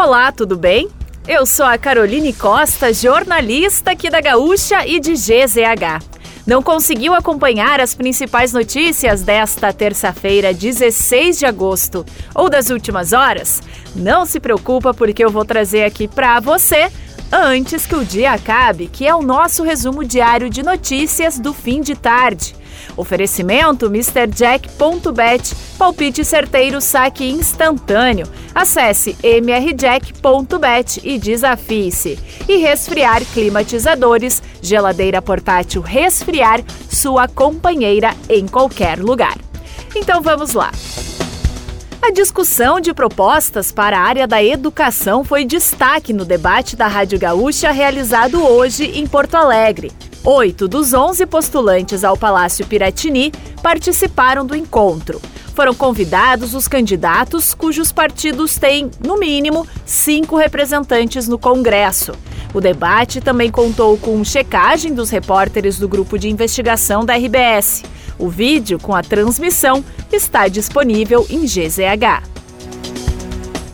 Olá, tudo bem? Eu sou a Caroline Costa, jornalista aqui da Gaúcha e de GZH. Não conseguiu acompanhar as principais notícias desta terça-feira, 16 de agosto, ou das últimas horas? Não se preocupa porque eu vou trazer aqui para você antes que o dia acabe, que é o nosso resumo diário de notícias do fim de tarde. Oferecimento MrJack.bet, palpite certeiro, saque instantâneo. Acesse mrjack.bet e desafie-se. E resfriar climatizadores, geladeira portátil resfriar, sua companheira em qualquer lugar. Então vamos lá. A discussão de propostas para a área da educação foi destaque no debate da Rádio Gaúcha realizado hoje em Porto Alegre. Oito dos onze postulantes ao Palácio Piratini participaram do encontro. Foram convidados os candidatos cujos partidos têm, no mínimo, cinco representantes no Congresso. O debate também contou com checagem dos repórteres do grupo de investigação da RBS. O vídeo com a transmissão está disponível em GZH.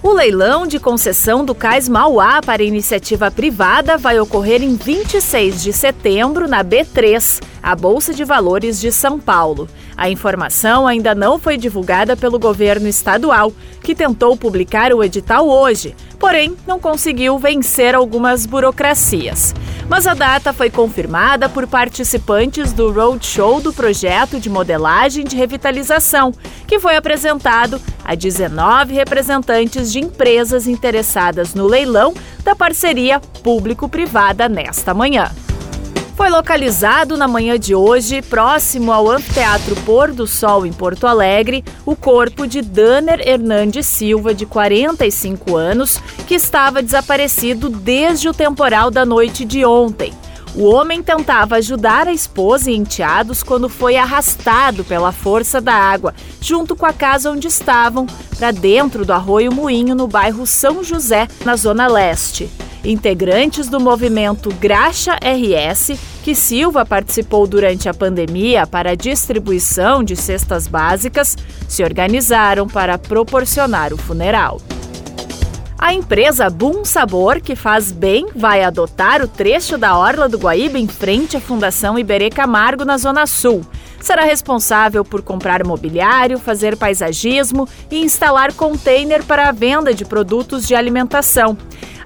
O leilão de concessão do Cais Mauá para iniciativa privada vai ocorrer em 26 de setembro na B3, a Bolsa de Valores de São Paulo. A informação ainda não foi divulgada pelo governo estadual, que tentou publicar o edital hoje, porém não conseguiu vencer algumas burocracias. Mas a data foi confirmada por participantes do roadshow do projeto de modelagem de revitalização, que foi apresentado a 19 representantes de empresas interessadas no leilão da parceria público-privada nesta manhã. Foi localizado na manhã de hoje, próximo ao Anfiteatro Pôr do Sol, em Porto Alegre, o corpo de Danner Hernandes Silva, de 45 anos, que estava desaparecido desde o temporal da noite de ontem. O homem tentava ajudar a esposa e enteados quando foi arrastado pela força da água, junto com a casa onde estavam, para dentro do Arroio Moinho, no bairro São José, na Zona Leste. Integrantes do movimento Graxa RS, que Silva participou durante a pandemia para a distribuição de cestas básicas, se organizaram para proporcionar o funeral. A empresa Boom Sabor, que faz bem, vai adotar o trecho da Orla do Guaíba em frente à Fundação Iberê Camargo, na Zona Sul. Será responsável por comprar mobiliário, fazer paisagismo e instalar container para a venda de produtos de alimentação.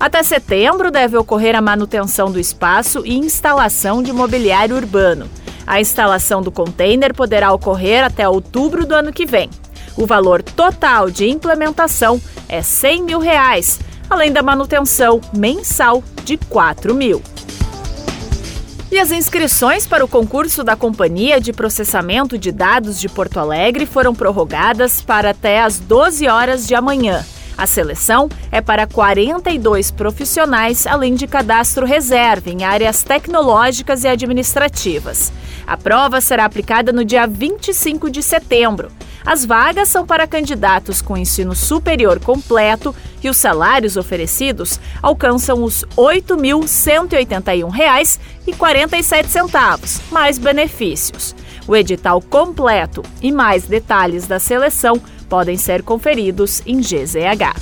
Até setembro deve ocorrer a manutenção do espaço e instalação de mobiliário urbano. A instalação do container poderá ocorrer até outubro do ano que vem. O valor total de implementação é 100 mil reais, além da manutenção mensal de 4 mil. E as inscrições para o concurso da Companhia de Processamento de Dados de Porto Alegre foram prorrogadas para até às 12 horas de amanhã. A seleção é para 42 profissionais, além de cadastro reserva em áreas tecnológicas e administrativas. A prova será aplicada no dia 25 de setembro. As vagas são para candidatos com ensino superior completo e os salários oferecidos alcançam os R$ 8.181,47, mais benefícios. O edital completo e mais detalhes da seleção podem ser conferidos em GZH.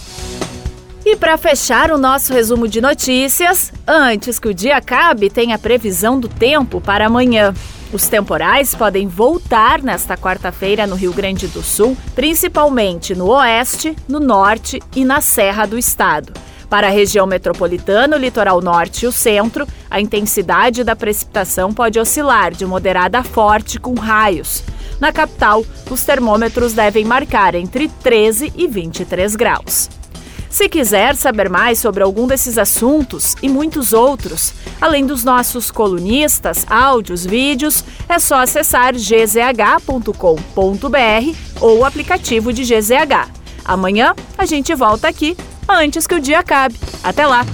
E para fechar o nosso resumo de notícias, antes que o dia acabe, tem a previsão do tempo para amanhã. Os temporais podem voltar nesta quarta-feira no Rio Grande do Sul, principalmente no oeste, no norte e na serra do estado. Para a região metropolitana, o litoral norte e o centro, a intensidade da precipitação pode oscilar de moderada a forte com raios. Na capital, os termômetros devem marcar entre 13 e 23 graus. Se quiser saber mais sobre algum desses assuntos e muitos outros, além dos nossos colunistas, áudios, vídeos, é só acessar gzh.com.br ou o aplicativo de GZH. Amanhã a gente volta aqui antes que o dia acabe. Até lá!